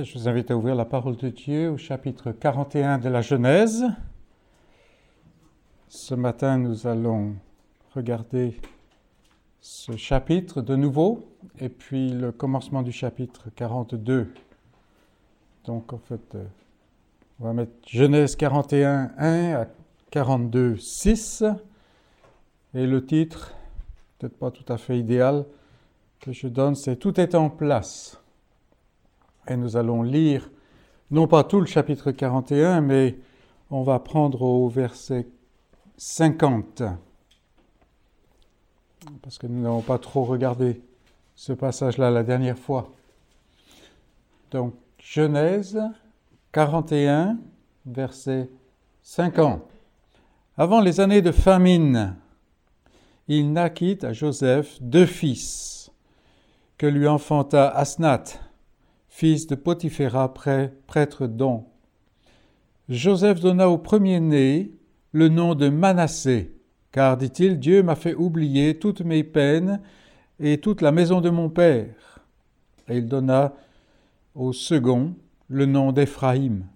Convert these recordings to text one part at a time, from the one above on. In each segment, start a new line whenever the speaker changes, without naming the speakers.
Je vous invite à ouvrir la parole de Dieu au chapitre 41 de la Genèse. Ce matin, nous allons regarder ce chapitre de nouveau et puis le commencement du chapitre 42. Donc en fait, euh, on va mettre Genèse 41, 1 à 42, 6. Et le titre, peut-être pas tout à fait idéal, que je donne, c'est Tout est en place. Et nous allons lire, non pas tout le chapitre 41, mais on va prendre au verset 50. Parce que nous n'avons pas trop regardé ce passage-là la dernière fois. Donc, Genèse 41, verset 50. Avant les années de famine, il naquit à Joseph deux fils, que lui enfanta Asnath, fils de Potiphéra, prêtre d'On. Joseph donna au premier-né le nom de Manassé, car, dit-il, Dieu m'a fait oublier toutes mes peines et toute la maison de mon père. Et il donna au second le nom d'Éphraïm,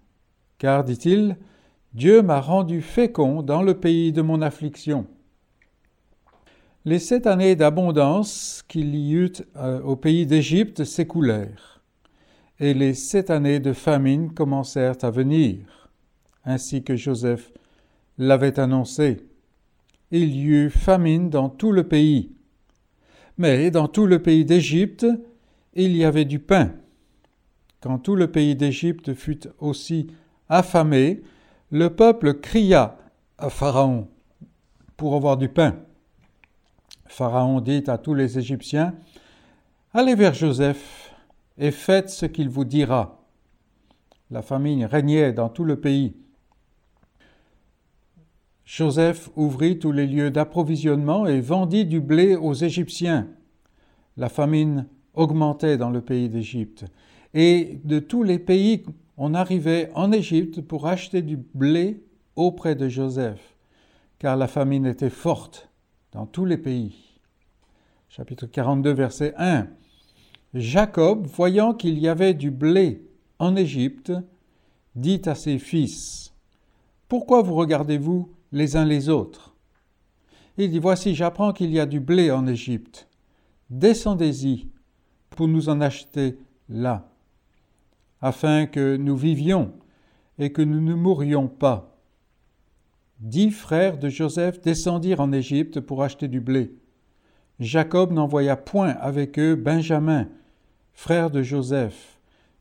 car, dit-il, Dieu m'a rendu fécond dans le pays de mon affliction. Les sept années d'abondance qu'il y eut euh, au pays d'Égypte s'écoulèrent et les sept années de famine commencèrent à venir, ainsi que Joseph l'avait annoncé. Il y eut famine dans tout le pays. Mais dans tout le pays d'Égypte, il y avait du pain. Quand tout le pays d'Égypte fut aussi affamé, le peuple cria à Pharaon pour avoir du pain. Pharaon dit à tous les Égyptiens, Allez vers Joseph et faites ce qu'il vous dira. La famine régnait dans tout le pays. Joseph ouvrit tous les lieux d'approvisionnement et vendit du blé aux Égyptiens. La famine augmentait dans le pays d'Égypte. Et de tous les pays, on arrivait en Égypte pour acheter du blé auprès de Joseph, car la famine était forte dans tous les pays. Chapitre 42, verset 1. Jacob, voyant qu'il y avait du blé en Égypte, dit à ses fils, Pourquoi vous regardez-vous les uns les autres? Il dit, Voici, j'apprends qu'il y a du blé en Égypte. Descendez-y pour nous en acheter là, afin que nous vivions et que nous ne mourions pas. Dix frères de Joseph descendirent en Égypte pour acheter du blé. Jacob n'envoya point avec eux Benjamin, frère de Joseph,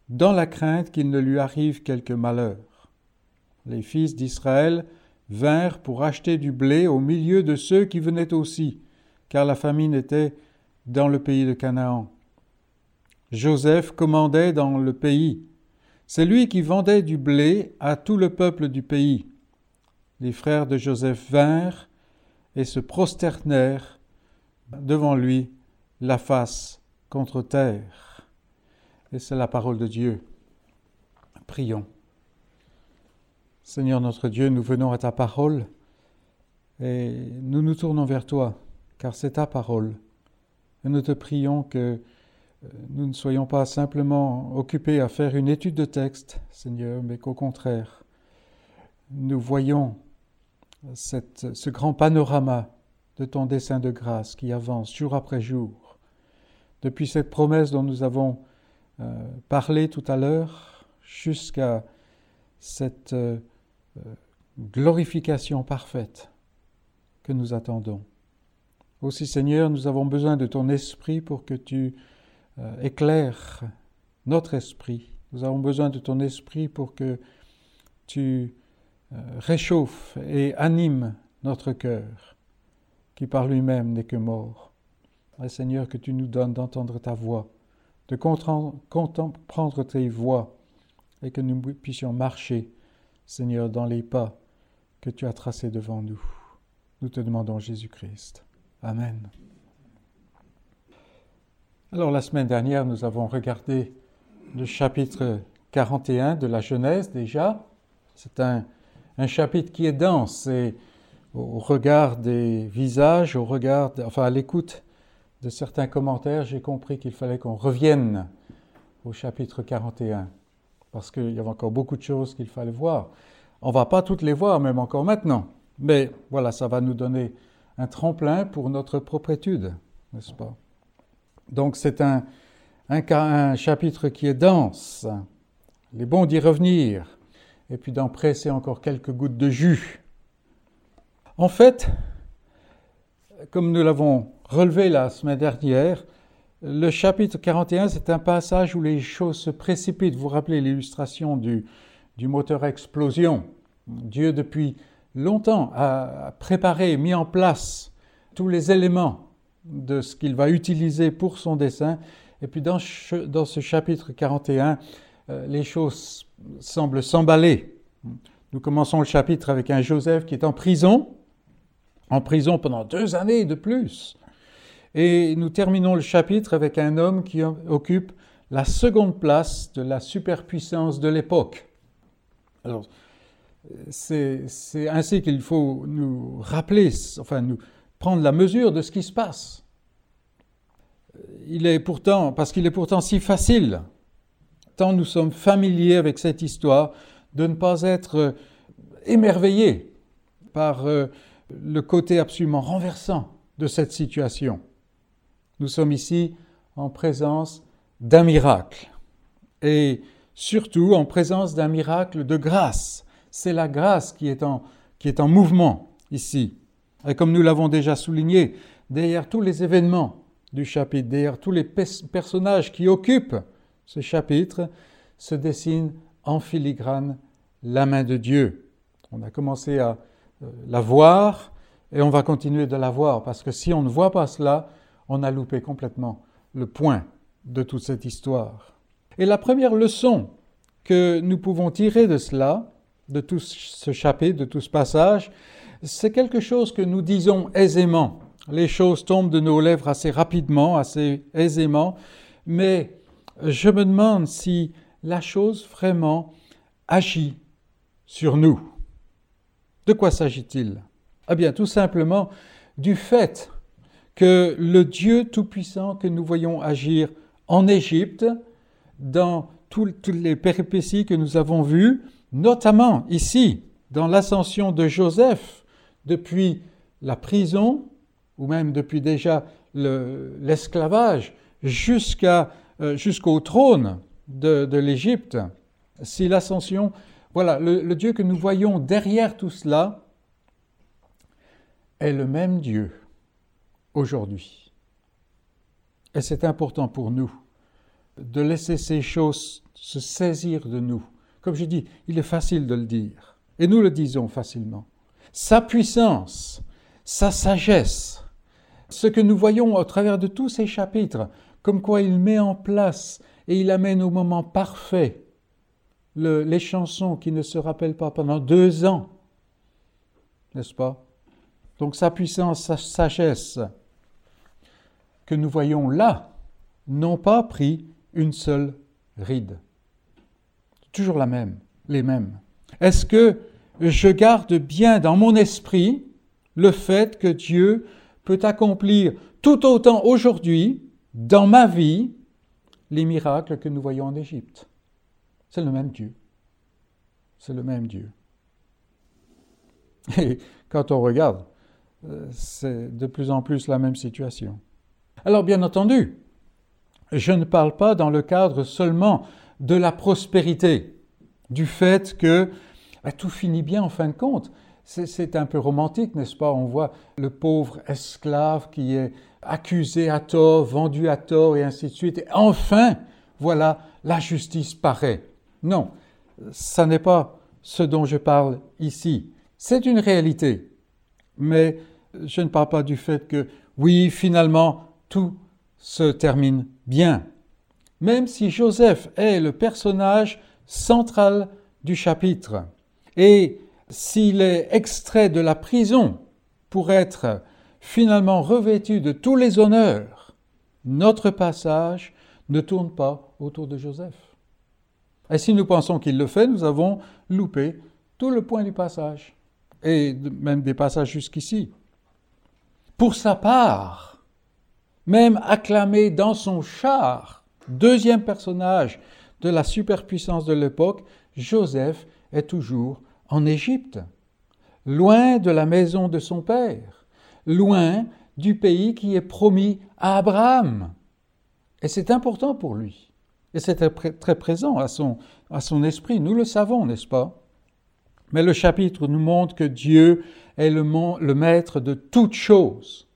dans la crainte qu'il ne lui arrive quelque malheur. Les fils d'Israël vinrent pour acheter du blé au milieu de ceux qui venaient aussi, car la famine était dans le pays de Canaan. Joseph commandait dans le pays. C'est lui qui vendait du blé à tout le peuple du pays. Les frères de Joseph vinrent et se prosternèrent devant lui, la face contre terre. Et c'est la parole de Dieu. Prions. Seigneur notre Dieu, nous venons à ta parole et nous nous tournons vers toi, car c'est ta parole. Et nous te prions que euh, nous ne soyons pas simplement occupés à faire une étude de texte, Seigneur, mais qu'au contraire, nous voyons ce grand panorama de ton dessein de grâce qui avance jour après jour. Depuis cette promesse dont nous avons euh, parler tout à l'heure jusqu'à cette euh, euh, glorification parfaite que nous attendons. Aussi Seigneur, nous avons besoin de ton esprit pour que tu éclaires notre esprit. Nous avons besoin de ton esprit pour que tu réchauffes et animes notre cœur, qui par lui-même n'est que mort. Seigneur, que tu nous donnes d'entendre ta voix de comprendre tes voies et que nous puissions marcher, Seigneur, dans les pas que tu as tracés devant nous. Nous te demandons Jésus-Christ. Amen. Alors la semaine dernière, nous avons regardé le chapitre 41 de la Genèse déjà. C'est un, un, chapitre qui est dense et au regard des visages, au regard, enfin à l'écoute de certains commentaires, j'ai compris qu'il fallait qu'on revienne au chapitre 41 parce qu'il y avait encore beaucoup de choses qu'il fallait voir. On ne va pas toutes les voir, même encore maintenant. Mais voilà, ça va nous donner un tremplin pour notre propre étude, n'est-ce pas? Donc c'est un, chapitre qui est dense. Il est bon d'y revenir et puis d'en presser encore quelques gouttes de jus. En fait, comme nous l'avons relevé la semaine dernière, le chapitre 41, c'est un passage où les choses se précipitent. Vous vous rappelez l'illustration du, moteur explosion. Dieu, depuis longtemps, a préparé, mis en place tous les éléments de ce qu'il va utiliser pour son dessein. Et puis dans, dans ce chapitre 41, euh, les choses semblent s'emballer. Nous commençons le chapitre avec un Joseph qui est en prison, en prison pendant deux années de plus. Et nous terminons le chapitre avec un homme qui occupe la seconde place de la superpuissance de l'époque. Alors, c'est ainsi qu'il faut nous rappeler, enfin nous prendre la mesure de ce qui se passe. Il est pourtant, parce qu'il est pourtant si facile, tant nous sommes familiers avec cette histoire, de ne pas être émerveillés par euh, le côté absolument renversant de cette situation. Nous sommes ici en présence d'un miracle et surtout en présence d'un miracle de grâce. C'est la grâce qui est, en, qui est en mouvement ici. Et comme nous l'avons déjà souligné, derrière tous les événements du chapitre, derrière tous les personnages qui occupent ce chapitre, se dessine en filigrane la main de Dieu. On a commencé à euh, la voir et on va continuer de la voir parce que si on ne voit pas cela, on a loupé complètement le point de toute cette histoire. Et la première leçon que nous pouvons tirer de cela, de tout ce chapitre, de tout ce passage, c'est quelque chose que nous disons aisément. Les choses tombent de nos lèvres assez rapidement, assez aisément, mais je me demande si la chose vraiment agit sur nous. De quoi s'agit-il? Eh bien, tout simplement du fait que le Dieu Tout-Puissant que nous voyons agir en Égypte, dans toutes les péripéties que nous avons vues, notamment ici, dans l'ascension de Joseph, depuis la prison, ou même depuis déjà l'esclavage, euh, jusqu'au trône de, l'Égypte, si l'ascension, voilà, le Dieu que nous voyons derrière tout cela est le même Dieu aujourd'hui. Et c'est important pour nous de laisser ces choses se saisir de nous. Comme je dis, il est facile de le dire, et nous le disons facilement. Sa puissance, sa sagesse, ce que nous voyons au travers de tous ces chapitres, comme quoi il met en place et il amène au moment parfait les chansons qui ne se rappellent pas pendant deux ans, n'est-ce pas? Donc sa puissance, sa sagesse, que nous voyons là n'ont pas pris une seule ride. Toujours la même, les mêmes. Est-ce que je garde bien dans mon esprit le fait que Dieu peut accomplir tout autant aujourd'hui, dans ma vie, les miracles que nous voyons en Égypte? C'est le même Dieu. C'est le même Dieu. Et quand on regarde, euh, c'est de plus en plus la même situation. Alors bien entendu, je ne parle pas dans le cadre seulement de la prospérité, du fait que bah, tout finit bien en fin de compte. C'est un peu romantique, n'est-ce pas? On voit le pauvre esclave qui est accusé à tort, vendu à tort, et ainsi de suite. Et enfin, voilà, la justice paraît. Non, ça n'est pas ce dont je parle ici. C'est une réalité. Mais je ne parle pas du fait que, oui, finalement, tout se termine bien. Même si Joseph est le personnage central du chapitre, et s'il est extrait de la prison pour être finalement revêtu de tous les honneurs, notre passage ne tourne pas autour de Joseph. Et si nous pensons qu'il le fait, nous avons loupé tout le point du passage, et même des passages jusqu'ici. Pour sa part, même acclamé dans son char. Deuxième personnage de la superpuissance de l'époque, Joseph est toujours en Égypte, loin de la maison de son père, loin du pays qui est promis à Abraham. Et c'est important pour lui. Et c'est très présent à son, esprit. Nous le savons, n'est-ce pas? Mais le chapitre nous montre que Dieu est le maître de toutes choses.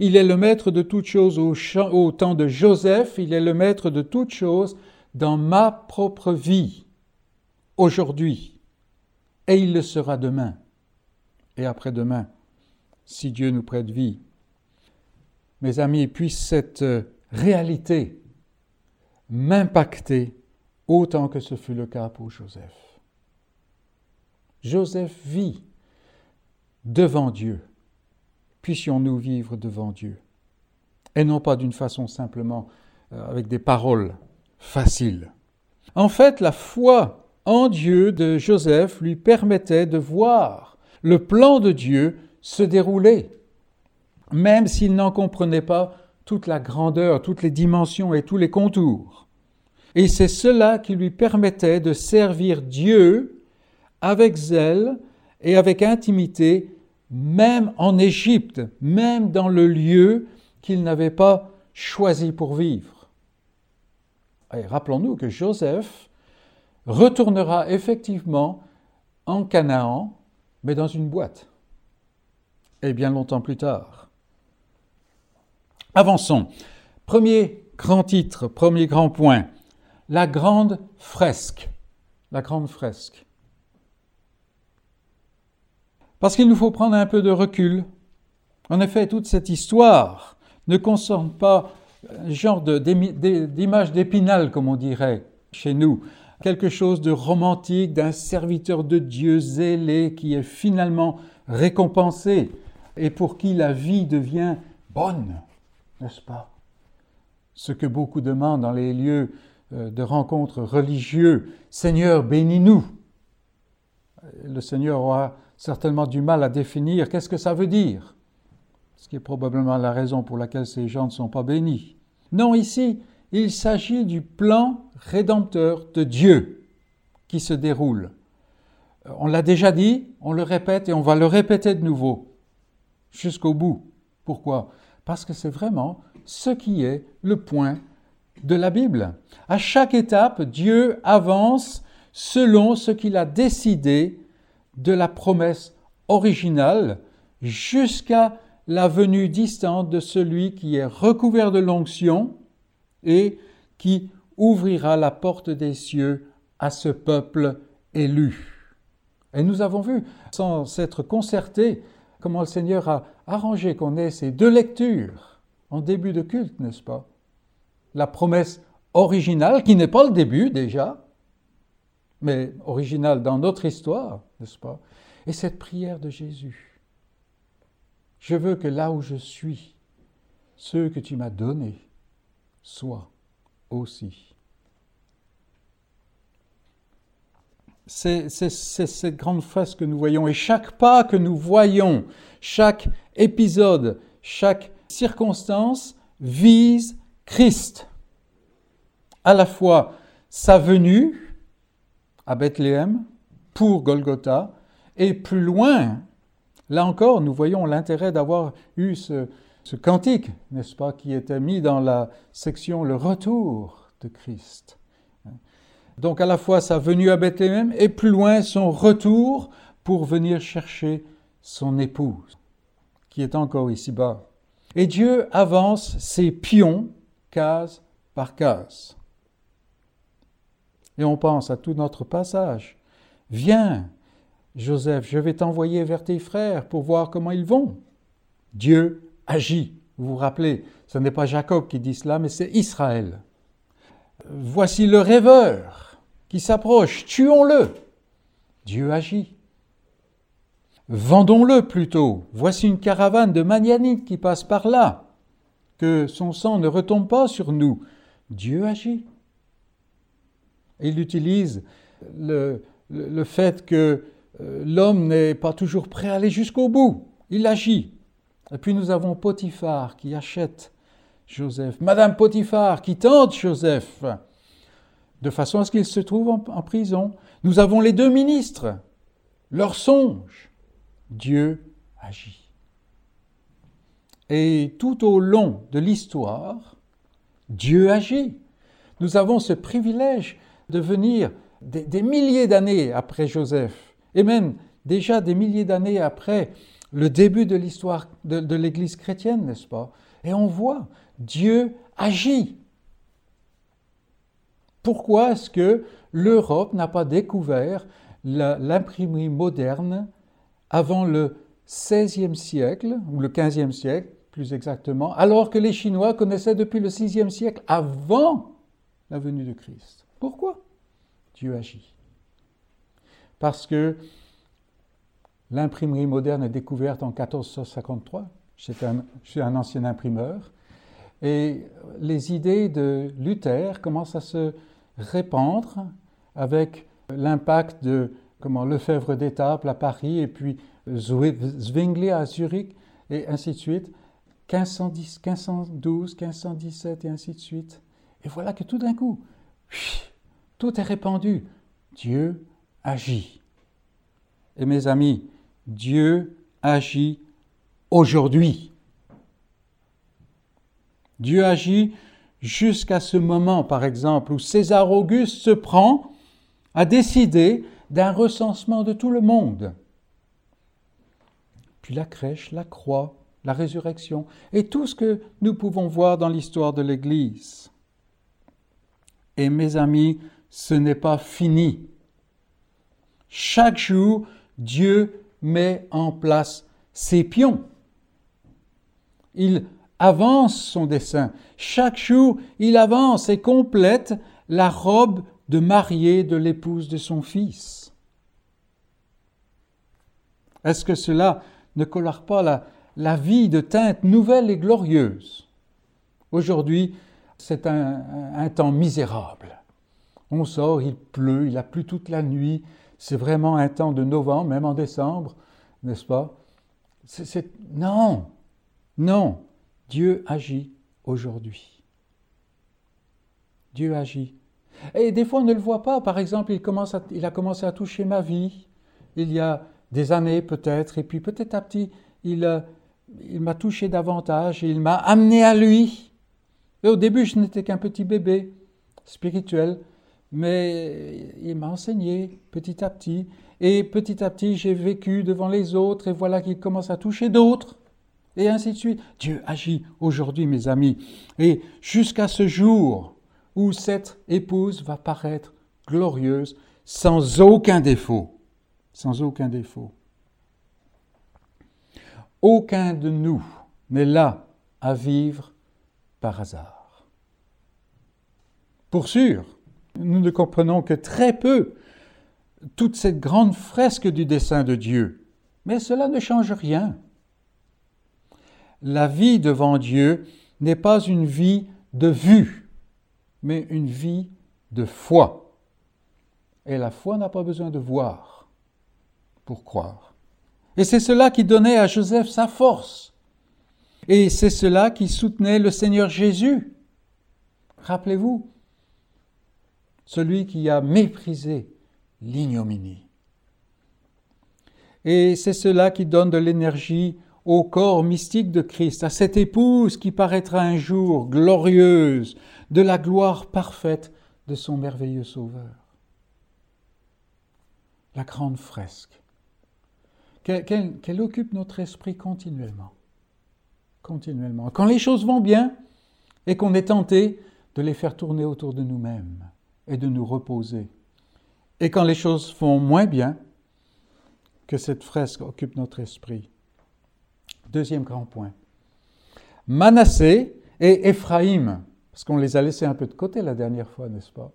Il est le maître de toutes choses au, temps de Joseph, il est le maître de toutes choses dans ma propre vie, aujourd'hui, et il le sera demain et après-demain, si Dieu nous prête vie. Mes amis, puisse cette réalité m'impacter autant que ce fut le cas pour Joseph. Joseph vit devant Dieu. Puissions-nous vivre devant Dieu. Et non pas d'une façon simplement euh, avec des paroles faciles. En fait, la foi en Dieu de Joseph lui permettait de voir le plan de Dieu se dérouler, même s'il n'en comprenait pas toute la grandeur, toutes les dimensions et tous les contours. Et c'est cela qui lui permettait de servir Dieu avec zèle et avec intimité, même en Égypte, même dans le lieu qu'il n'avait pas choisi pour vivre. Et rappelons-nous que Joseph retournera effectivement en Canaan, mais dans une boîte, et bien longtemps plus tard. Avançons. Premier grand titre, premier grand point, la grande fresque. La grande fresque. Parce qu'il nous faut prendre un peu de recul. En effet, toute cette histoire ne concerne pas un genre d'image d'épinal, comme on dirait chez nous, quelque chose de romantique, d'un serviteur de Dieu zélé qui est finalement récompensé et pour qui la vie devient bonne n'est-ce pas? Ce que beaucoup demandent dans les lieux euh, de rencontres religieux, Seigneur, bénis-nous. Le Seigneur aura certainement du mal à définir qu'est-ce que ça veut dire, ce qui est probablement la raison pour laquelle ces gens ne sont pas bénis. Non, ici, il s'agit du plan rédempteur de Dieu qui se déroule. On l'a déjà dit, on le répète et on va le répéter de nouveau, jusqu'au bout. Pourquoi? Parce que c'est vraiment ce qui est le point de la Bible. À chaque étape, Dieu avance selon ce qu'il a décidé de la promesse originale jusqu'à la venue distante de celui qui est recouvert de l'onction et qui ouvrira la porte des cieux à ce peuple élu. Et nous avons vu, sans s'être concertés, comment le Seigneur a arrangé qu'on ait ces deux lectures en début de culte, n'est-ce pas? La promesse originale, qui n'est pas le début déjà, mais originale dans notre histoire, n'est-ce pas? Et cette prière de Jésus. Je veux que là où je suis, ceux que tu m'as donnés soient aussi. c'est cette grande face que nous voyons. Et chaque pas que nous voyons, chaque épisode, chaque circonstance vise Christ. À la fois sa venue à Bethléem pour Golgotha et plus loin, là encore, nous voyons l'intérêt d'avoir eu ce, ce cantique, n'est-ce pas, qui était mis dans la section Le retour de Christ. Donc à la fois sa venue à Bethléem et plus loin son retour pour venir chercher son épouse, qui est encore ici-bas. Et Dieu avance ses pions case par case. Et on pense à tout notre passage. Viens, Joseph, je vais t'envoyer vers tes frères pour voir comment ils vont. Dieu agit. Vous vous rappelez, ce n'est pas Jacob qui dit cela, mais c'est Israël. Voici le rêveur qui s'approche, tuons-le. Dieu agit. Vendons-le plutôt. Voici une caravane de Manianites qui passe par là. Que son sang ne retombe pas sur nous. Dieu agit. Il utilise le, fait que euh, l'homme n'est pas toujours prêt à aller jusqu'au bout. Il agit. Et puis nous avons Potiphar qui achète Joseph. Madame Potiphar qui tente Joseph de façon à ce qu'ils se trouvent en, prison. Nous avons les deux ministres, leurs songes. Dieu agit. Et tout au long de l'histoire, Dieu agit. Nous avons ce privilège de venir des, milliers d'années après Joseph, et même déjà des milliers d'années après le début de l'histoire de, l'Église chrétienne, n'est-ce pas? Et on voit, Dieu agit. Pourquoi est-ce que l'Europe n'a pas découvert l'imprimerie moderne avant le XVIe siècle, ou le XVe siècle plus exactement, alors que les Chinois connaissaient depuis le VIe siècle avant la venue de Christ? Pourquoi Dieu agit. Parce que l'imprimerie moderne est découverte en 1453. J'étais un, je suis un ancien imprimeur. Et les idées de Luther commencent à se répandre avec l'impact de comment, Lefebvre d'Étaples à Paris et puis Zwingli à Zurich et ainsi de suite. 1510, 1512, 1517 et ainsi de suite. Et voilà que tout d'un coup, tout est répandu. Dieu agit. Et mes amis, Dieu agit aujourd'hui. Dieu agit jusqu'à ce moment, par exemple, où César Auguste se prend à décider d'un recensement de tout le monde. Puis la crèche, la croix, la résurrection et tout ce que nous pouvons voir dans l'histoire de l'Église. Et mes amis, ce n'est pas fini. Chaque jour, Dieu met en place ses pions. Il avance son dessein. Chaque jour, il avance et complète la robe de mariée de l'épouse de son fils. Est-ce que cela ne colore pas la, la vie de teinte nouvelle et glorieuse Aujourd'hui, c'est un, temps misérable. On sort, il pleut, il a plu toute la nuit. C'est vraiment un temps de novembre, même en décembre, n'est-ce pas? Non, non. Dieu agit aujourd'hui. Dieu agit. Et des fois, on ne le voit pas. Par exemple, il, a commencé à toucher ma vie il y a des années peut-être, et puis petit à petit, il, il m'a touché davantage, il m'a amené à lui. Et au début, je n'étais qu'un petit bébé spirituel, mais il m'a enseigné petit à petit, et petit à petit j'ai vécu devant les autres, et voilà qu'il commence à toucher d'autres, et ainsi de suite. Dieu agit aujourd'hui, mes amis, et jusqu'à ce jour où cette épouse va paraître glorieuse, sans aucun défaut, sans aucun défaut. Aucun de nous n'est là à vivre par hasard. Pour sûr, nous ne comprenons que très peu toute cette grande fresque du dessein de Dieu. Mais cela ne change rien. La vie devant Dieu n'est pas une vie de vue, mais une vie de foi. Et la foi n'a pas besoin de voir pour croire. Et c'est cela qui donnait à Joseph sa force. Et c'est cela qui soutenait le Seigneur Jésus. Rappelez-vous, celui qui a méprisé l'ignominie. Et c'est cela qui donne de l'énergie au corps mystique de Christ, à cette épouse qui paraîtra un jour glorieuse de la gloire parfaite de son merveilleux Sauveur. La grande fresque, qu'elle occupe notre esprit continuellement? Continuellement. Quand les choses vont bien et qu'on est tenté de les faire tourner autour de nous-mêmes et de nous reposer. Et quand les choses vont moins bien, que cette fresque occupe notre esprit. Deuxième grand point. Manassé et Éphraïm, parce qu'on les a laissés un peu de côté la dernière fois, n'est-ce pas?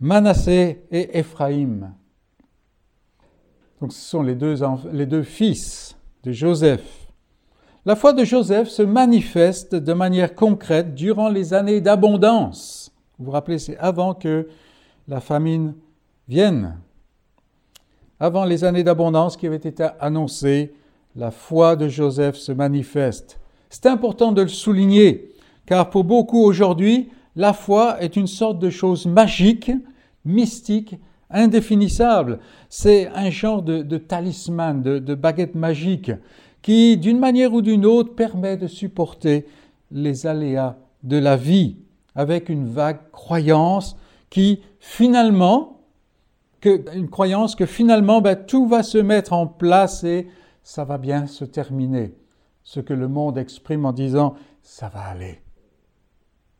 Manassé et Éphraïm. Donc ce sont les deux, les deux fils de Joseph. La foi de Joseph se manifeste de manière concrète durant les années d'abondance vous vous rappelez, c'est avant que la famine vienne. Avant les années d'abondance qui avaient été annoncées, la foi de Joseph se manifeste. C'est important de le souligner, car pour beaucoup aujourd'hui, la foi est une sorte de chose magique, mystique, indéfinissable. C'est un genre de, talisman, de, de baguette magique qui, d'une manière ou d'une autre, permet de supporter les aléas de la vie avec une vague croyance qui, finalement, que, une croyance que finalement ben, tout va se mettre en place et ça va bien se terminer. Ce que le monde exprime en disant ça va aller,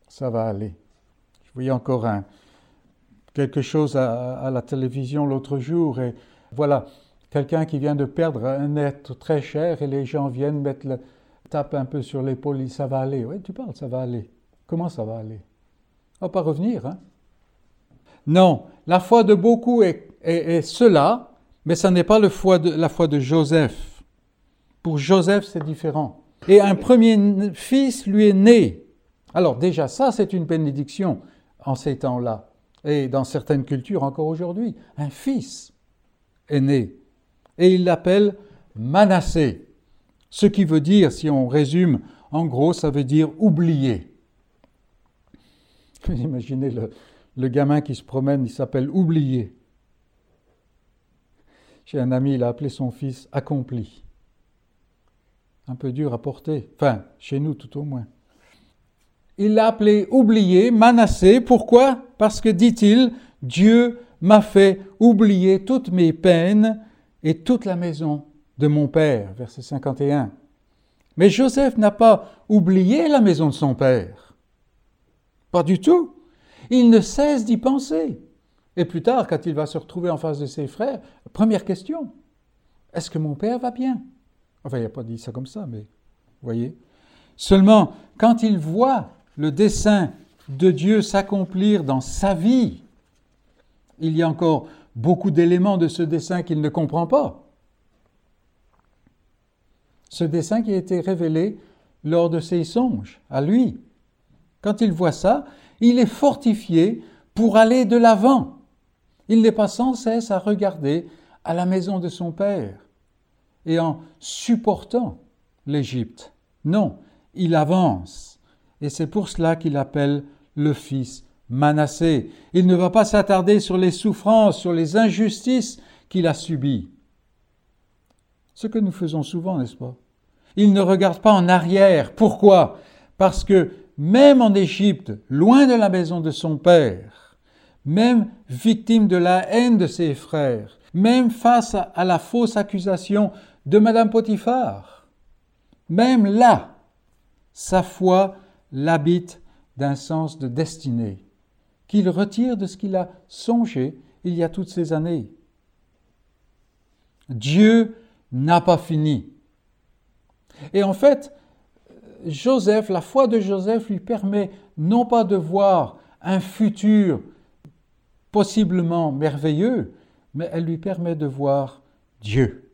ça va aller. Je voyais encore un, quelque chose à, la télévision l'autre jour et voilà, quelqu'un qui vient de perdre un être très cher et les gens viennent mettre le, tape un peu sur l'épaule, et ça va aller. Oui, tu parles, ça va aller. Comment ça va aller? On va pas revenir, hein? Non, la foi de beaucoup est, cela, mais ça n'est pas la foi de Joseph. Pour Joseph, c'est différent. Et un premier fils lui est né. Alors déjà, ça, c'est une bénédiction en ces temps-là. Et dans certaines cultures encore aujourd'hui, un fils est né. Et il l'appelle Manassé. Ce qui veut dire, si on résume, en gros, ça veut dire oublier. Vous imaginez le, le gamin qui se promène, il s'appelle oublier. J'ai un ami, il a appelé son fils accompli. Un peu dur à porter, enfin, chez nous tout au moins. Il l'a appelé oublié, Manassé. Pourquoi? Parce que, dit-il, Dieu m'a fait oublier toutes mes peines et toute la maison de mon père. Verset 51. Mais Joseph n'a pas oublié la maison de son père. Pas du tout. Il ne cesse d'y penser. Et plus tard, quand il va se retrouver en face de ses frères, première question, est-ce que mon père va bien? Enfin, il n'a pas dit ça comme ça, mais vous voyez. Seulement, quand il voit le dessein de Dieu s'accomplir dans sa vie, il y a encore beaucoup d'éléments de ce dessein qu'il ne comprend pas. Ce dessein qui a été révélé lors de ses songes, à lui. Quand il voit ça, il est fortifié pour aller de l'avant. Il n'est pas sans cesse à regarder à la maison de son père et en supportant l'Égypte. Non, il avance et c'est pour cela qu'il appelle le fils Manassé. Il ne va pas s'attarder sur les souffrances, sur les injustices qu'il a subies. Ce que nous faisons souvent, n'est-ce pas? Il ne regarde pas en arrière. Pourquoi? Parce que même en Égypte, loin de la maison de son père, même victime de la haine de ses frères, même face à la fausse accusation de Madame Potiphar, même là, sa foi l'habite d'un sens de destinée, qu'il retire de ce qu'il a songé il y a toutes ces années. Dieu n'a pas fini. Et en fait, Joseph, la foi de Joseph lui permet non pas de voir un futur possiblement merveilleux, mais elle lui permet de voir Dieu.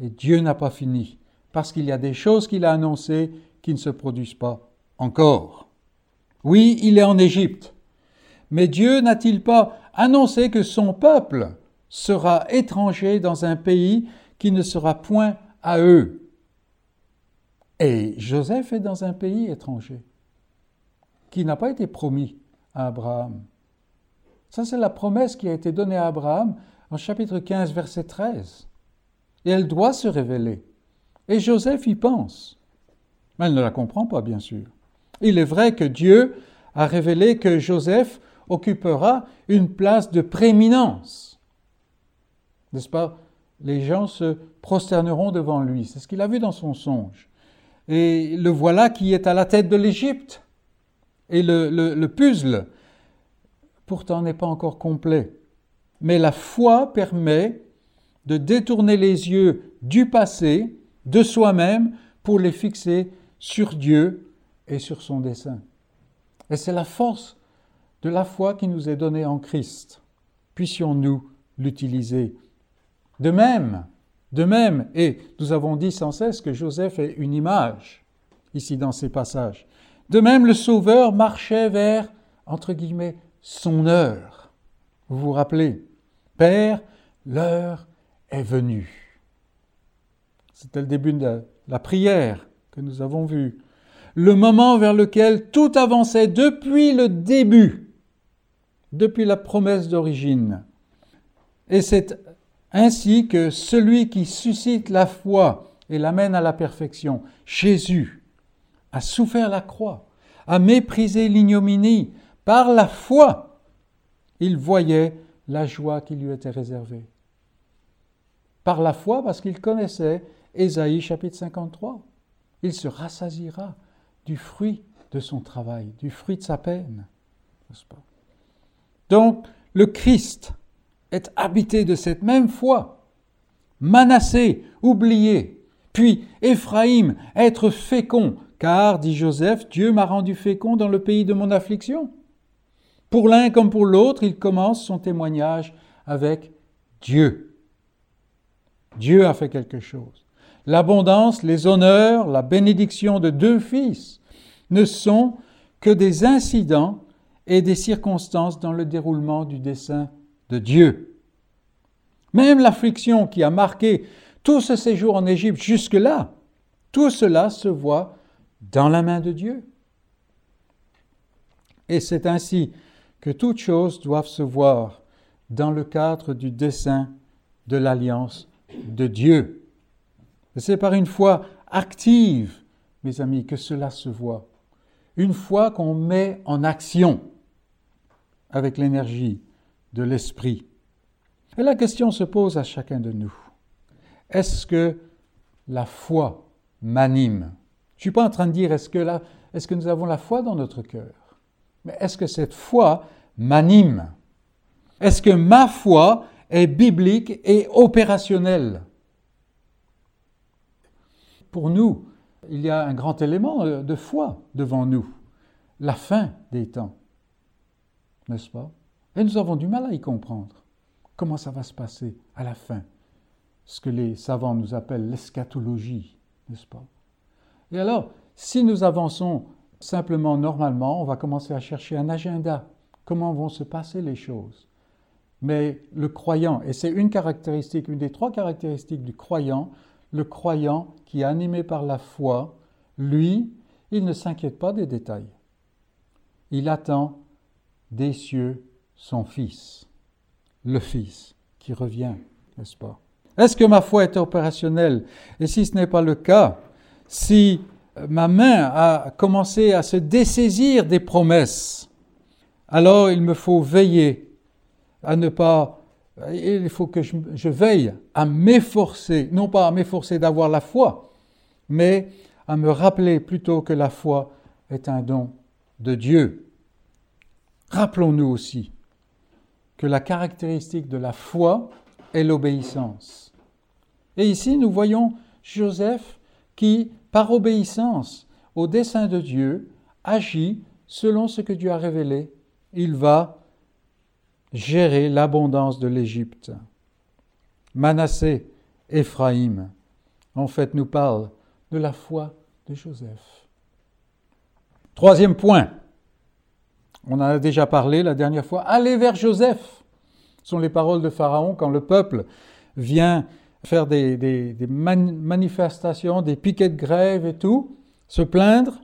Et Dieu n'a pas fini, parce qu'il y a des choses qu'il a annoncées qui ne se produisent pas encore. Oui, il est en Égypte. Mais Dieu n'a-t-il pas annoncé que son peuple sera étranger dans un pays qui ne sera point à eux? Et Joseph est dans un pays étranger qui n'a pas été promis à Abraham. Ça, c'est la promesse qui a été donnée à Abraham en chapitre 15, verset 13. Et elle doit se révéler. Et Joseph y pense. Mais elle ne la comprend pas, bien sûr. Il est vrai que Dieu a révélé que Joseph occupera une place de prééminence. N'est-ce pas? Les gens se prosterneront devant lui. C'est ce qu'il a vu dans son songe. Et le voilà qui est à la tête de l'Égypte. Et le, le puzzle, pourtant, n'est pas encore complet. Mais la foi permet de détourner les yeux du passé, de soi-même, pour les fixer sur Dieu et sur son dessein. Et c'est la force de la foi qui nous est donnée en Christ. Puissions-nous l'utiliser. De même, de même, et nous avons dit sans cesse que Joseph est une image, ici dans ces passages. De même, le Sauveur marchait vers, entre guillemets, son heure. Vous vous rappelez, Père, l'heure est venue. C'était le début de la prière que nous avons vue. le moment vers lequel tout avançait depuis le début, depuis la promesse d'origine. Et c'est ainsi que celui qui suscite la foi et l'amène à la perfection, Jésus, a souffert la croix, a méprisé l'ignominie. Par la foi, il voyait la joie qui lui était réservée. Par la foi, parce qu'il connaissait Ésaïe chapitre 53. Il se rassasira du fruit de son travail, du fruit de sa peine. Pas? Donc, le Christ est habité de cette même foi. Manassé, oublié, puis Éphraïm, être fécond, car, dit Joseph, Dieu m'a rendu fécond dans le pays de mon affliction. Pour l'un comme pour l'autre, il commence son témoignage avec Dieu. Dieu a fait quelque chose. L'abondance, les honneurs, la bénédiction de deux fils ne sont que des incidents et des circonstances dans le déroulement du dessein de Dieu. Même l'affliction qui a marqué tout ce séjour en Égypte jusque-là, tout cela se voit dans la main de Dieu. Et c'est ainsi que toutes choses doivent se voir dans le cadre du dessein de l'alliance de Dieu. C'est par une foi active, mes amis, que cela se voit. Une foi qu'on met en action avec l'énergie de l'esprit. Et la question se pose à chacun de nous. Est-ce que la foi m'anime? Je ne suis pas en train de dire est-ce que, est-ce que nous avons la foi dans notre cœur, mais est-ce que cette foi m'anime? Est-ce que ma foi est biblique et opérationnelle? Pour nous, il y a un grand élément de foi devant nous, la fin des temps, n'est-ce pas? Et nous avons du mal à y comprendre. Comment ça va se passer à la fin? Ce que les savants nous appellent l'eschatologie, n'est-ce pas? Et alors, si nous avançons simplement normalement, on va commencer à chercher un agenda. Comment vont se passer les choses? Mais le croyant, et c'est une caractéristique, une des trois caractéristiques du croyant, le croyant qui est animé par la foi, lui, il ne s'inquiète pas des détails. Il attend des cieux son Fils, le Fils qui revient, n'est-ce pas? Est-ce que ma foi est opérationnelle? Et si ce n'est pas le cas, si ma main a commencé à se dessaisir des promesses, alors il me faut veiller à ne pas il faut que je, veille à m'efforcer, non pas à m'efforcer d'avoir la foi, mais à me rappeler plutôt que la foi est un don de Dieu. Rappelons-nous aussi que la caractéristique de la foi est l'obéissance. Et ici, nous voyons Joseph qui, par obéissance au dessein de Dieu, agit selon ce que Dieu a révélé. Il va gérer l'abondance de l'Égypte. Manassé, Éphraïm, en fait, nous parle de la foi de Joseph. Troisième point, on en a déjà parlé la dernière fois, allez vers Joseph, sont les paroles de Pharaon quand le peuple vient faire des, manifestations, des piquets de grève et tout, se plaindre.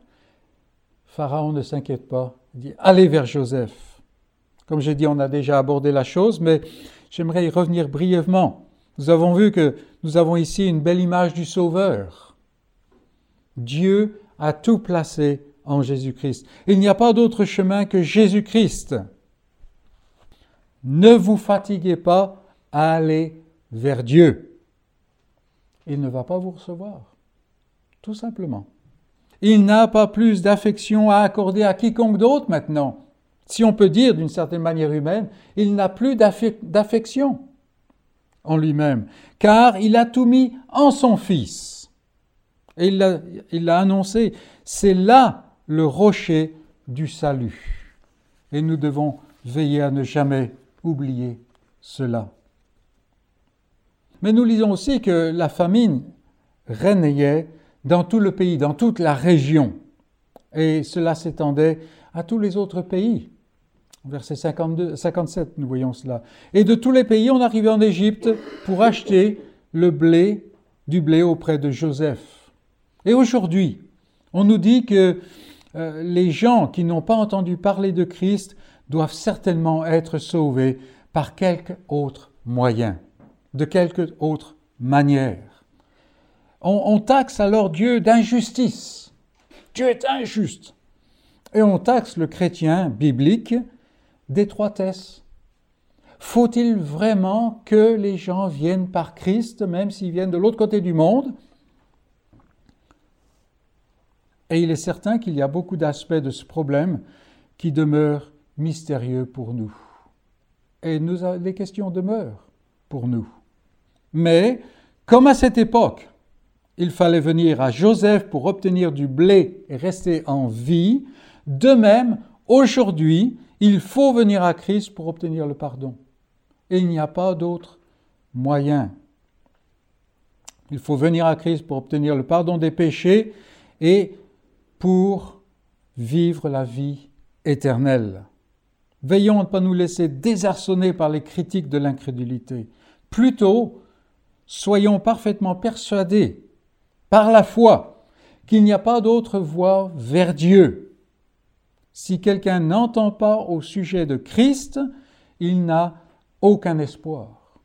Pharaon ne s'inquiète pas, il dit allez vers Joseph. Comme j'ai dit, on a déjà abordé la chose, mais j'aimerais y revenir brièvement. Nous avons vu que nous avons ici une belle image du Sauveur. Dieu a tout placé en Jésus-Christ. Il n'y a pas d'autre chemin que Jésus-Christ. Ne vous fatiguez pas à aller vers Dieu. Il ne va pas vous recevoir. Tout simplement. Il n'a pas plus d'affection à accorder à quiconque d'autre maintenant si on peut dire d'une certaine manière humaine, il n'a plus d'affection en lui-même, car il a tout mis en son Fils. Et il l'a annoncé, c'est là le rocher du salut. Et nous devons veiller à ne jamais oublier cela. Mais nous lisons aussi que la famine régnait dans tout le pays, dans toute la région. Et cela s'étendait à tous les autres pays. Verset 52, 57, nous voyons cela. Et de tous les pays, on arrivait en Égypte pour acheter le blé, du blé auprès de Joseph. Et aujourd'hui, On nous dit que euh, les gens qui n'ont pas entendu parler de Christ doivent certainement être sauvés par quelque autre moyen, de quelque autre manière. On, taxe alors Dieu d'injustice. Dieu est injuste. Et on taxe le chrétien biblique d'étroitesse. Faut-il vraiment que les gens viennent par Christ, même s'ils viennent de l'autre côté du monde Et il est certain qu'il y a beaucoup d'aspects de ce problème qui demeurent mystérieux pour nous. Et les questions demeurent pour nous. Mais, comme à cette époque, il fallait venir à Joseph pour obtenir du blé et rester en vie, de même, aujourd'hui, il faut venir à Christ pour obtenir le pardon. Et il n'y a pas d'autre moyen. Il faut venir à Christ pour obtenir le pardon des péchés et pour vivre la vie éternelle. Veillons à ne pas nous laisser désarçonner par les critiques de l'incrédulité. Plutôt, soyons parfaitement persuadés par la foi qu'il n'y a pas d'autre voie vers Dieu. Si quelqu'un n'entend pas au sujet de Christ, il n'a aucun espoir.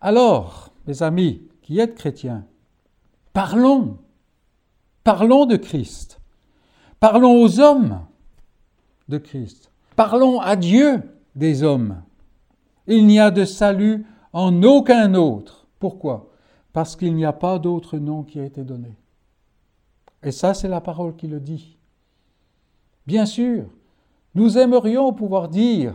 Alors, mes amis qui êtes chrétiens, parlons Parlons de Christ. Parlons aux hommes de Christ. Parlons à Dieu des hommes. Il n'y a de salut en aucun autre. Pourquoi? Parce qu'il n'y a pas d'autre nom qui a été donné. Et ça, c'est la parole qui le dit. Bien sûr, nous aimerions pouvoir dire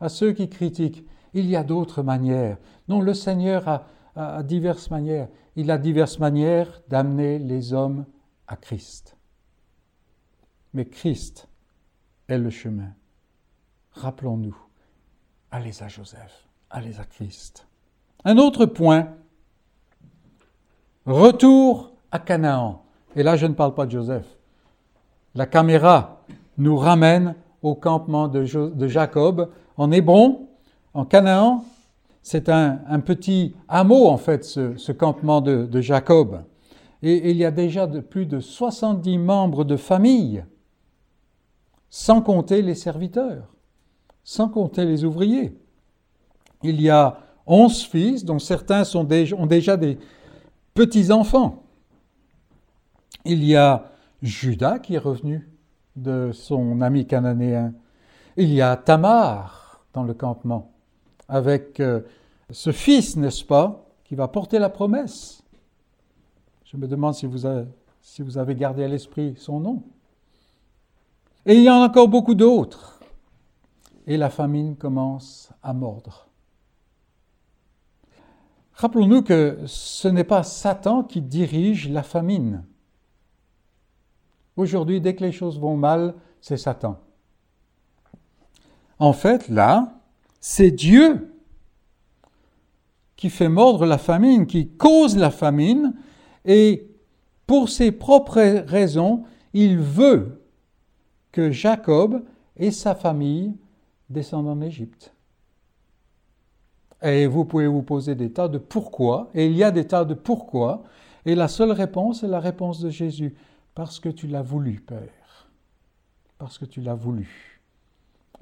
à ceux qui critiquent, il y a d'autres manières. Non, le Seigneur a, diverses manières. Il a diverses manières d'amener les hommes à Christ. Mais Christ est le chemin. Rappelons-nous, allez à Joseph, allez à Christ. Un autre point, retour à Canaan. Et là, je ne parle pas de Joseph. La caméra nous ramène au campement de, Jacob en Hébron, en Canaan. C'est un, petit hameau, en fait, ce, campement de Jacob et il y a déjà plus de 70 membres de famille, sans compter les serviteurs, sans compter les ouvriers. Il y a onze fils, dont certains ont déjà des petits-enfants. Il y a Judas qui est revenu de son ami cananéen. Il y a Tamar dans le campement, avec euh, ce fils, n'est-ce pas, qui va porter la promesse. Je me demande si vous avez, gardé à l'esprit son nom. Et il y en a encore beaucoup d'autres. Et la famine commence à mordre. Rappelons-nous que ce n'est pas Satan qui dirige la famine. Aujourd'hui, dès que les choses vont mal, c'est Satan. En fait, là, c'est Dieu qui fait mordre la famine, qui cause la famine, et pour ses propres raisons, il veut que Jacob et sa famille descendent en Égypte. Et vous pouvez vous poser des tas de pourquoi, et il y a des tas de pourquoi, et la seule réponse est la réponse de Jésus, parce que tu l'as voulu, Père, parce que tu l'as voulu.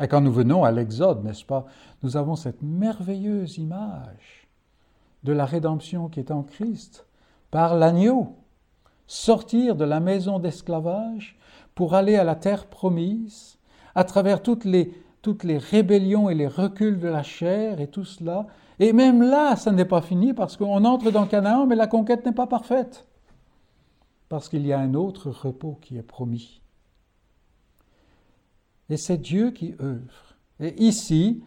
Et quand nous venons à l'Exode, n'est-ce pas, nous avons cette merveilleuse image de la rédemption qui est en Christ par l'agneau, sortir de la maison d'esclavage pour aller à la terre promise, à travers toutes les, toutes les rébellions et les reculs de la chair et tout cela. Et même là, ça n'est pas fini parce qu'on entre dans Canaan, mais la conquête n'est pas parfaite. Parce qu'il y a un autre repos qui est promis. Et c'est Dieu qui œuvre. Et ici,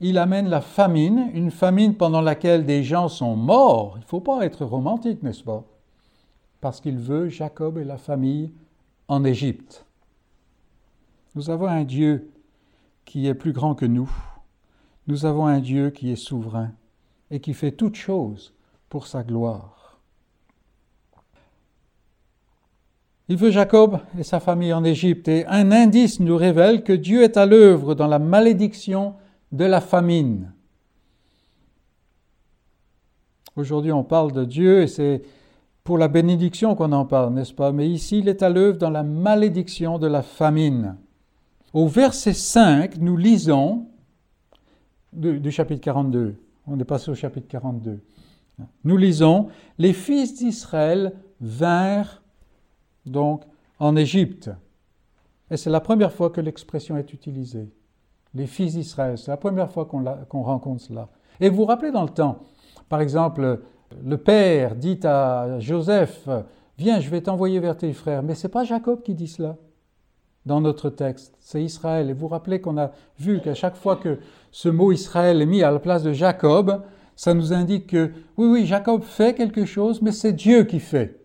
il amène la famine, une famine pendant laquelle des gens sont morts. Il ne faut pas être romantique, n'est-ce pas? Parce qu'il veut Jacob et la famille en Égypte. Nous avons un Dieu qui est plus grand que nous. Nous avons un Dieu qui est souverain et qui fait toutes choses pour sa gloire. Il veut Jacob et sa famille en Égypte et un indice nous révèle que Dieu est à l'œuvre dans la malédiction de la famine. Aujourd'hui, on parle de Dieu et c'est pour la bénédiction qu'on en parle, n'est-ce pas? Mais ici, il est à l'œuvre dans la malédiction de la famine. Au verset 5, nous lisons du, chapitre 42. On est passé au chapitre 42. Nous lisons Les fils d'Israël vinrent donc en Égypte. Et c'est la première fois que l'expression est utilisée. Les fils d'Israël, c'est la première fois qu'on rencontre cela. Et vous vous rappelez dans le temps, par exemple, le père dit à Joseph, viens, je vais t'envoyer vers tes frères. Mais ce n'est pas Jacob qui dit cela dans notre texte, c'est Israël. Et vous vous rappelez qu'on a vu qu'à chaque fois que ce mot Israël est mis à la place de Jacob, ça nous indique que oui, oui, Jacob fait quelque chose, mais c'est Dieu qui fait,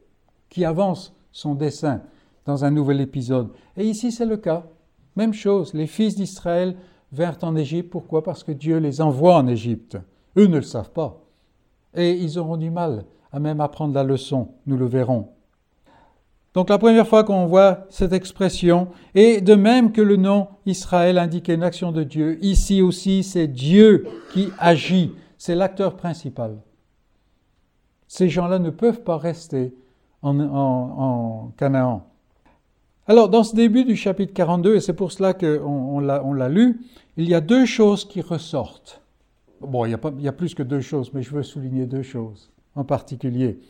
qui avance son dessein dans un nouvel épisode. Et ici, c'est le cas. Même chose, les fils d'Israël vinrent en Égypte. Pourquoi? Parce que Dieu les envoie en Égypte. Eux ne le savent pas. Et ils auront du mal à même apprendre la leçon, nous le verrons. Donc la première fois qu'on voit cette expression, et de même que le nom Israël indiquait une action de Dieu, ici aussi c'est Dieu qui agit, c'est l'acteur principal. Ces gens-là ne peuvent pas rester en, en Canaan. Alors dans ce début du chapitre 42, et c'est pour cela qu'on on, l'a lu, il y a deux choses qui ressortent. Bon, il y, a plus que deux choses, mais je veux souligner deux choses en particulier.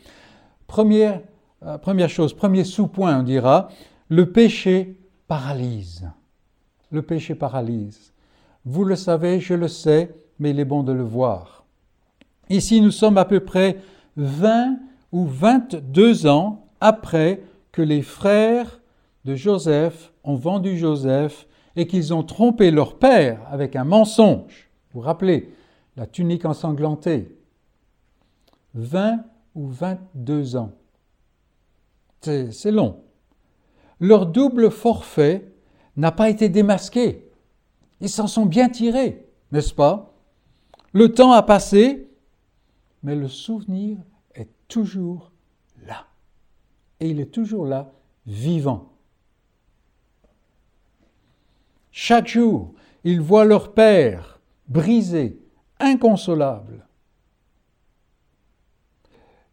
Première, euh, première chose, premier sous-point, on dira, le péché paralyse. Le péché paralyse. Vous le savez, je le sais, mais il est bon de le voir. Ici, nous sommes à peu près 20 ou 22 ans après que les frères Joseph ont vendu Joseph et qu'ils ont trompé leur père avec un mensonge. Vous vous rappelez, la tunique ensanglantée. 20 ou 22 ans. C'est long. Leur double forfait n'a pas été démasqué. Ils s'en sont bien tirés, n'est-ce pas? Le temps a passé, mais le souvenir est toujours là. Et il est toujours là, vivant. Chaque jour, ils voient leur père brisé, inconsolable.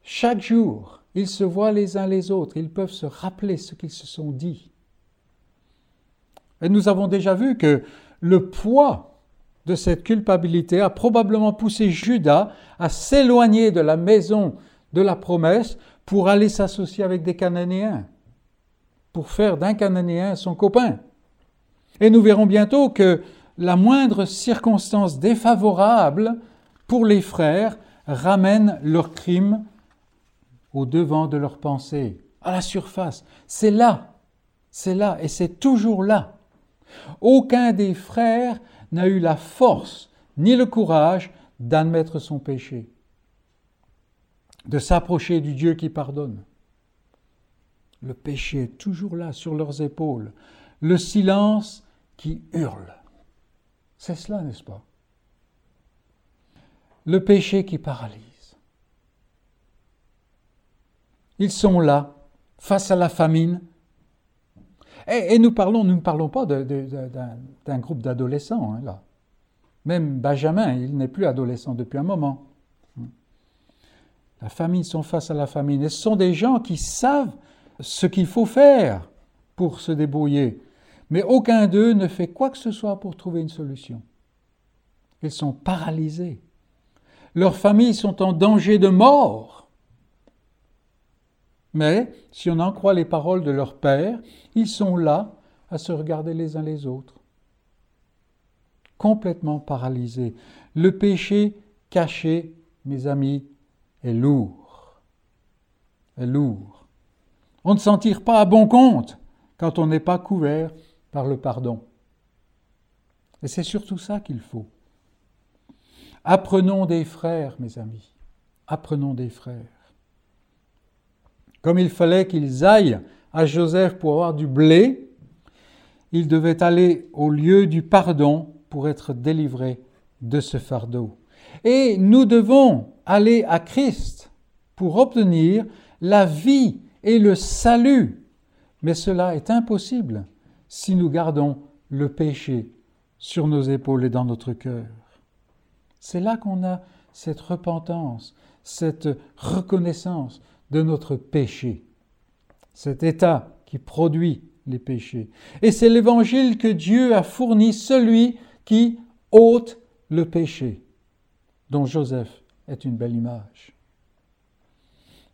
Chaque jour, ils se voient les uns les autres, ils peuvent se rappeler ce qu'ils se sont dit. Et nous avons déjà vu que le poids de cette culpabilité a probablement poussé Judas à s'éloigner de la maison de la promesse pour aller s'associer avec des Cananéens, pour faire d'un Cananéen son copain. Et nous verrons bientôt que la moindre circonstance défavorable pour les frères ramène leur crime au devant de leurs pensées, à la surface. C'est là, c'est là, et c'est toujours là. Aucun des frères n'a eu la force ni le courage d'admettre son péché, de s'approcher du Dieu qui pardonne. Le péché est toujours là, sur leurs épaules. Le silence qui hurle. C'est cela, n'est-ce pas? Le péché qui paralyse. Ils sont là, face à la famine. Et, nous parlons, nous ne parlons pas d'un groupe d'adolescents, hein, là. Même Benjamin, il n'est plus adolescent depuis un moment. La famine sont face à la famine. Et ce sont des gens qui savent ce qu'il faut faire pour se débrouiller. Mais aucun d'eux ne fait quoi que ce soit pour trouver une solution. Ils sont paralysés. Leurs familles sont en danger de mort. Mais, si on en croit les paroles de leur Père, ils sont là à se regarder les uns les autres, complètement paralysés. Le péché caché, mes amis, est lourd. Est lourd. On ne s'en tire pas à bon compte quand on n'est pas couvert par le pardon. Et c'est surtout ça qu'il faut. Apprenons des frères, mes amis. Apprenons des frères. Comme il fallait qu'ils aillent à Joseph pour avoir du blé, ils devaient aller au lieu du pardon pour être délivrés de ce fardeau. Et nous devons aller à Christ pour obtenir la vie et le salut. Mais cela est impossible si nous gardons le péché sur nos épaules et dans notre cœur. C'est là qu'on a cette repentance, cette reconnaissance de notre péché. Cet état qui produit les péchés. Et c'est l'évangile que Dieu a fourni, celui qui ôte le péché, dont Joseph est une belle image.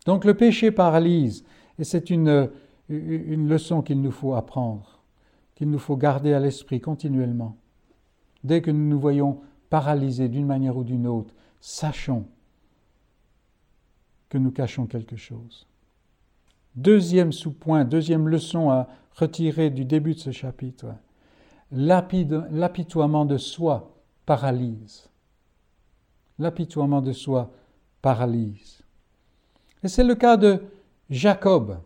Donc le péché paralyse, et c'est une, une leçon qu'il nous faut apprendre, qu'il nous faut garder à l'esprit continuellement. Dès que nous nous voyons paralysés d'une manière ou d'une autre, sachons que nous cachons quelque chose. Deuxième sous-point, deuxième leçon à retirer du début de ce chapitre. L'apitoiement de soi paralyse. L'apitoiement de soi paralyse. Et c'est le cas de Jacob.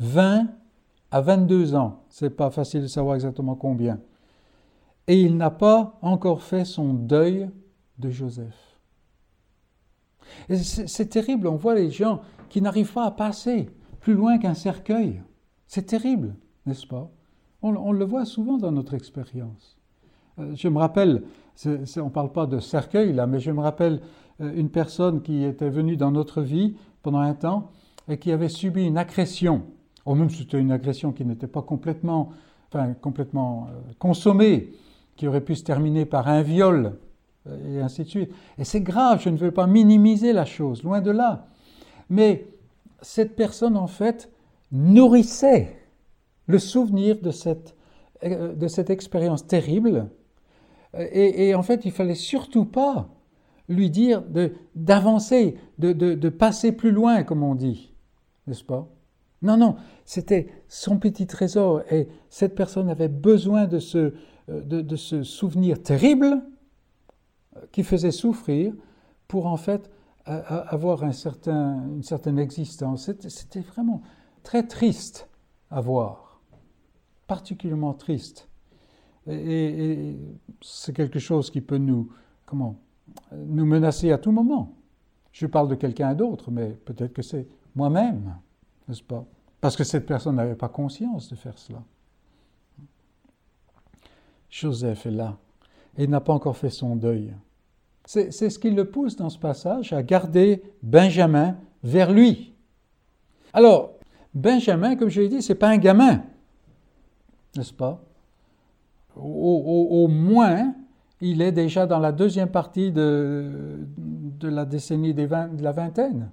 20 à 22 ans, c'est pas facile de savoir exactement combien. Et il n'a pas encore fait son deuil de Joseph. C'est terrible, on voit les gens qui n'arrivent pas à passer plus loin qu'un cercueil. C'est terrible, n'est-ce pas? On, le voit souvent dans notre expérience. Euh, je me rappelle, on ne parle pas de cercueil là, mais je me rappelle euh, une personne qui était venue dans notre vie pendant un temps et qui avait subi une agression. Ou même c'était une agression qui n'était pas complètement, enfin, complètement euh, consommée, qui aurait pu se terminer par un viol et ainsi de suite. Et c'est grave, je ne veux pas minimiser la chose, loin de là. Mais cette personne, en fait, nourrissait le souvenir de cette, euh, de cette expérience terrible. Et, en fait, il fallait surtout pas lui dire d'avancer, de, de, passer plus loin, comme on dit, n'est-ce pas? Non, non, c'était son petit trésor et cette personne avait besoin de ce, euh, de ce souvenir terrible qui faisait souffrir pour en fait avoir un certain, une certaine existence. C'était vraiment très triste à voir, particulièrement triste. Et, c'est quelque chose qui peut nous, comment, nous menacer à tout moment. Je parle de quelqu'un d'autre, mais peut-être que c'est moi-même, n'est-ce pas? Parce que cette personne n'avait pas conscience de faire cela. Joseph est là et il n'a pas encore fait son deuil. C'est ce qui le pousse dans ce passage à garder Benjamin vers lui. Alors, Benjamin, comme je l'ai dit, ce n'est pas un gamin, n'est-ce pas? Au, moins, il est déjà dans la deuxième partie de la décennie de la vingtaine.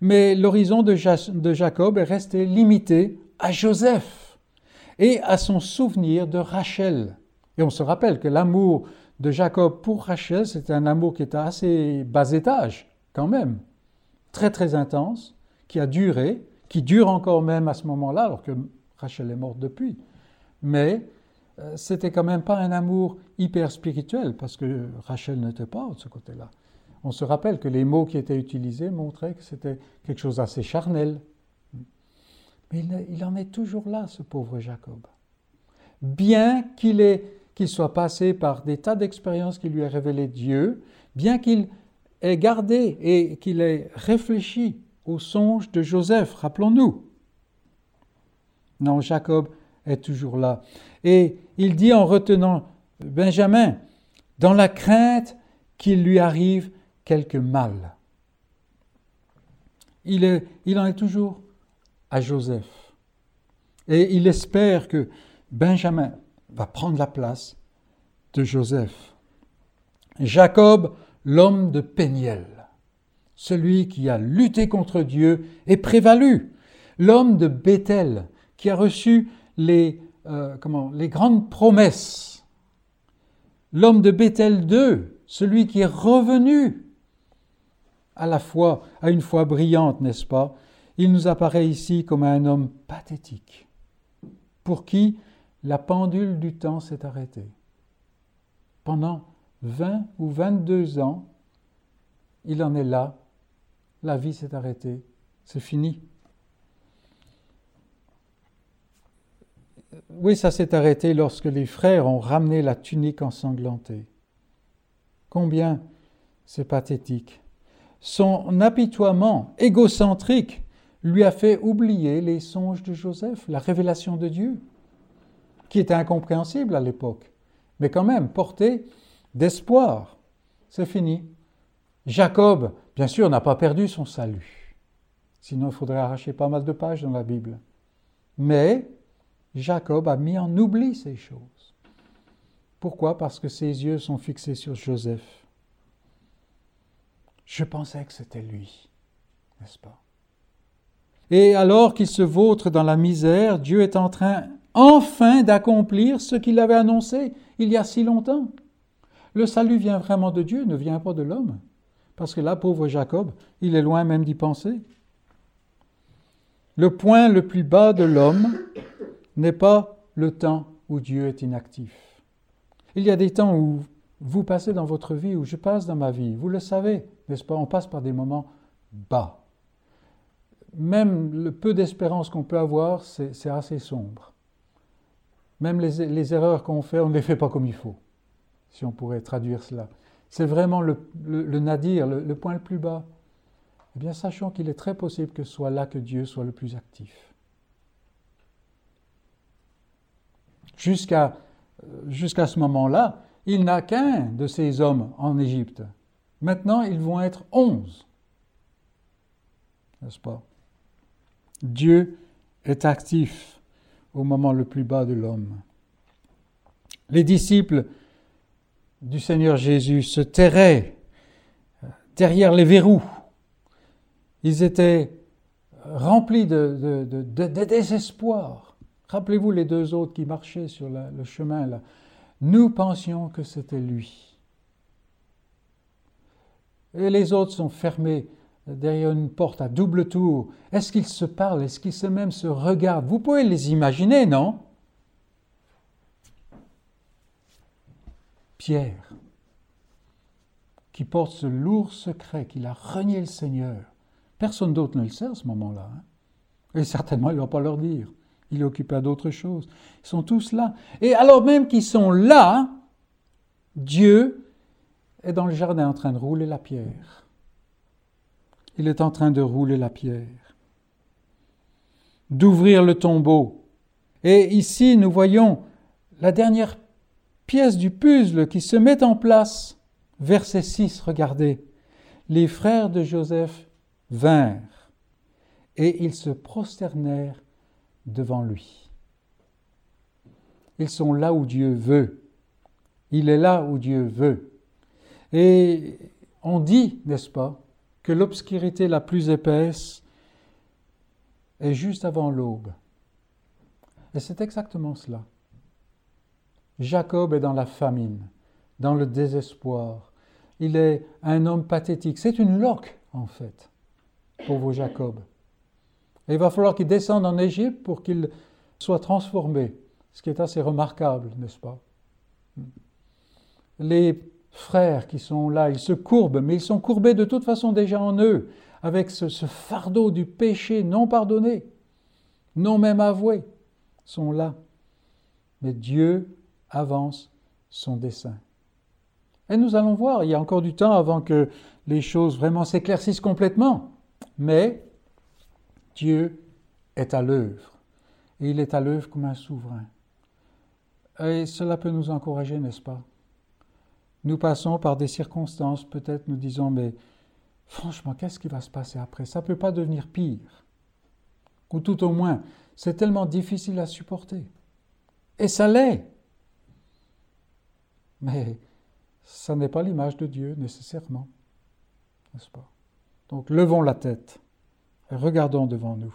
Mais l'horizon de, Jacob est resté limité à Joseph et à son souvenir de Rachel. Et on se rappelle que l'amour de Jacob pour Rachel, c'était un amour qui était assez bas étage, quand même, très très intense, qui a duré, qui dure encore même à ce moment-là, alors que Rachel est morte depuis. Mais euh, c'était quand même pas un amour hyper spirituel, parce que Rachel n'était pas de ce côté-là. On se rappelle que les mots qui étaient utilisés montraient que c'était quelque chose d'assez charnel. Mais il, en est toujours là, ce pauvre Jacob. Bien qu'il qu'il soit passé par des tas d'expériences qui lui a révélé Dieu, bien qu'il ait gardé et qu'il ait réfléchi au songe de Joseph, rappelons-nous. Non, Jacob est toujours là. Et il dit en retenant Benjamin, dans la crainte qu'il lui arrive quelque mal. Il, en est toujours à Joseph. Et il espère que Benjamin va prendre la place de Joseph. Jacob, l'homme de Péniel, celui qui a lutté contre Dieu et prévalu, l'homme de Bethel, qui a reçu les, euh, les grandes promesses, l'homme de Bethel 2, celui qui est revenu à la fois, à une foi brillante, n'est-ce pas? Il nous apparaît ici comme un homme pathétique, pour qui la pendule du temps s'est arrêtée. Pendant 20 ou 22 ans, il en est là, la vie s'est arrêtée, c'est fini. Oui, ça s'est arrêté lorsque les frères ont ramené la tunique ensanglantée. Combien c'est pathétique. Son apitoiement égocentrique lui a fait oublier les songes de Joseph, la révélation de Dieu qui était incompréhensible à l'époque, mais quand même porté d'espoir. C'est fini. Jacob, bien sûr, n'a pas perdu son salut. Sinon, il faudrait arracher pas mal de pages dans la Bible. Mais Jacob a mis en oubli ces choses. Pourquoi? Parce que ses yeux sont fixés sur Joseph. Je pensais que c'était lui, n'est-ce pas? Et alors qu'il se vautre dans la misère, Dieu est en train enfin d'accomplir ce qu'il avait annoncé il y a si longtemps. Le salut vient vraiment de Dieu, ne vient pas de l'homme. Parce que là, pauvre Jacob, il est loin même d'y penser. Le point le plus bas de l'homme n'est pas le temps où Dieu est inactif. Il y a des temps où vous passez dans votre vie, où je passe dans ma vie, vous le savez, n'est-ce pas On passe par des moments bas. Même le peu d'espérance qu'on peut avoir, c'est assez sombre. Même les, erreurs qu'on fait, on ne les fait pas comme il faut, si on pourrait traduire cela. C'est vraiment le, nadir, le, point le plus bas. Eh bien, sachons qu'il est très possible que ce soit là que Dieu soit le plus actif. Jusqu'à jusqu'à ce moment-là, il n'a qu'un de ces hommes en Égypte. Maintenant, ils vont être onze. N'est-ce pas? Dieu est actif au moment le plus bas de l'homme. Les disciples du Seigneur Jésus se tairaient derrière les verrous. Ils étaient remplis de, désespoir. Rappelez-vous les deux autres qui marchaient sur le chemin là. Nous pensions que c'était lui. Et les autres sont fermés derrière une porte à double tour. Est-ce qu'ils se parlent? Est-ce qu'ils se même se regardent? Vous pouvez les imaginer, non? Pierre, qui porte ce lourd secret qu'il a renié le Seigneur. Personne d'autre ne le sait à ce moment-là. Hein. Et certainement, il ne va pas leur dire. Il est occupé à d'autres choses. Ils sont tous là. Et alors même qu'ils sont là, Dieu est dans le jardin en train de rouler la pierre. Il est en train de rouler la pierre, d'ouvrir le tombeau. Et ici, nous voyons la dernière pièce du puzzle qui se met en place. Verset 6, regardez. Les frères de Joseph vinrent et ils se prosternèrent devant lui. Ils sont là où Dieu veut. Il est là où Dieu veut. Et on dit, n'est-ce pas, que l'obscurité la plus épaisse est juste avant l'aube. Et c'est exactement cela. Jacob est dans la famine, dans le désespoir. Il est un homme pathétique. C'est une loque, en fait, pauvre Jacob. Et il va falloir qu'il descende en Égypte pour qu'il soit transformé, ce qui est assez remarquable, n'est-ce pas? Les frères qui sont là, ils se courbent, mais ils sont courbés de toute façon déjà en eux, avec ce, fardeau du péché non pardonné, non même avoué, sont là. Mais Dieu avance son dessein. Et nous allons voir, il y a encore du temps avant que les choses vraiment s'éclaircissent complètement. Mais Dieu est à l'œuvre. Et il est à l'œuvre comme un souverain. Et cela peut nous encourager, n'est-ce pas? Nous passons par des circonstances, peut-être nous disons, mais franchement, qu'est-ce qui va se passer après? Ça ne peut pas devenir pire. Ou tout au moins, c'est tellement difficile à supporter. Et ça l'est. Mais ça n'est pas l'image de Dieu nécessairement, n'est-ce pas? Donc levons la tête et regardons devant nous.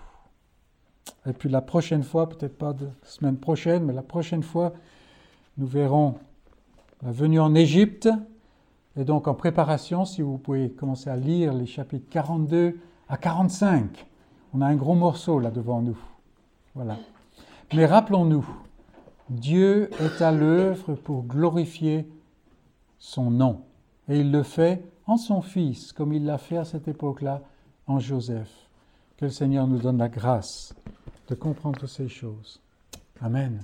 Et puis la prochaine fois, peut-être pas de semaine prochaine, mais la prochaine fois, nous verrons la venue en Égypte. Et donc en préparation, si vous pouvez commencer à lire les chapitres 42 à 45, on a un gros morceau là devant nous. Voilà. Mais rappelons-nous, Dieu est à l'œuvre pour glorifier son nom. Et il le fait en son Fils, comme il l'a fait à cette époque-là en Joseph. Que le Seigneur nous donne la grâce de comprendre ces choses. Amen.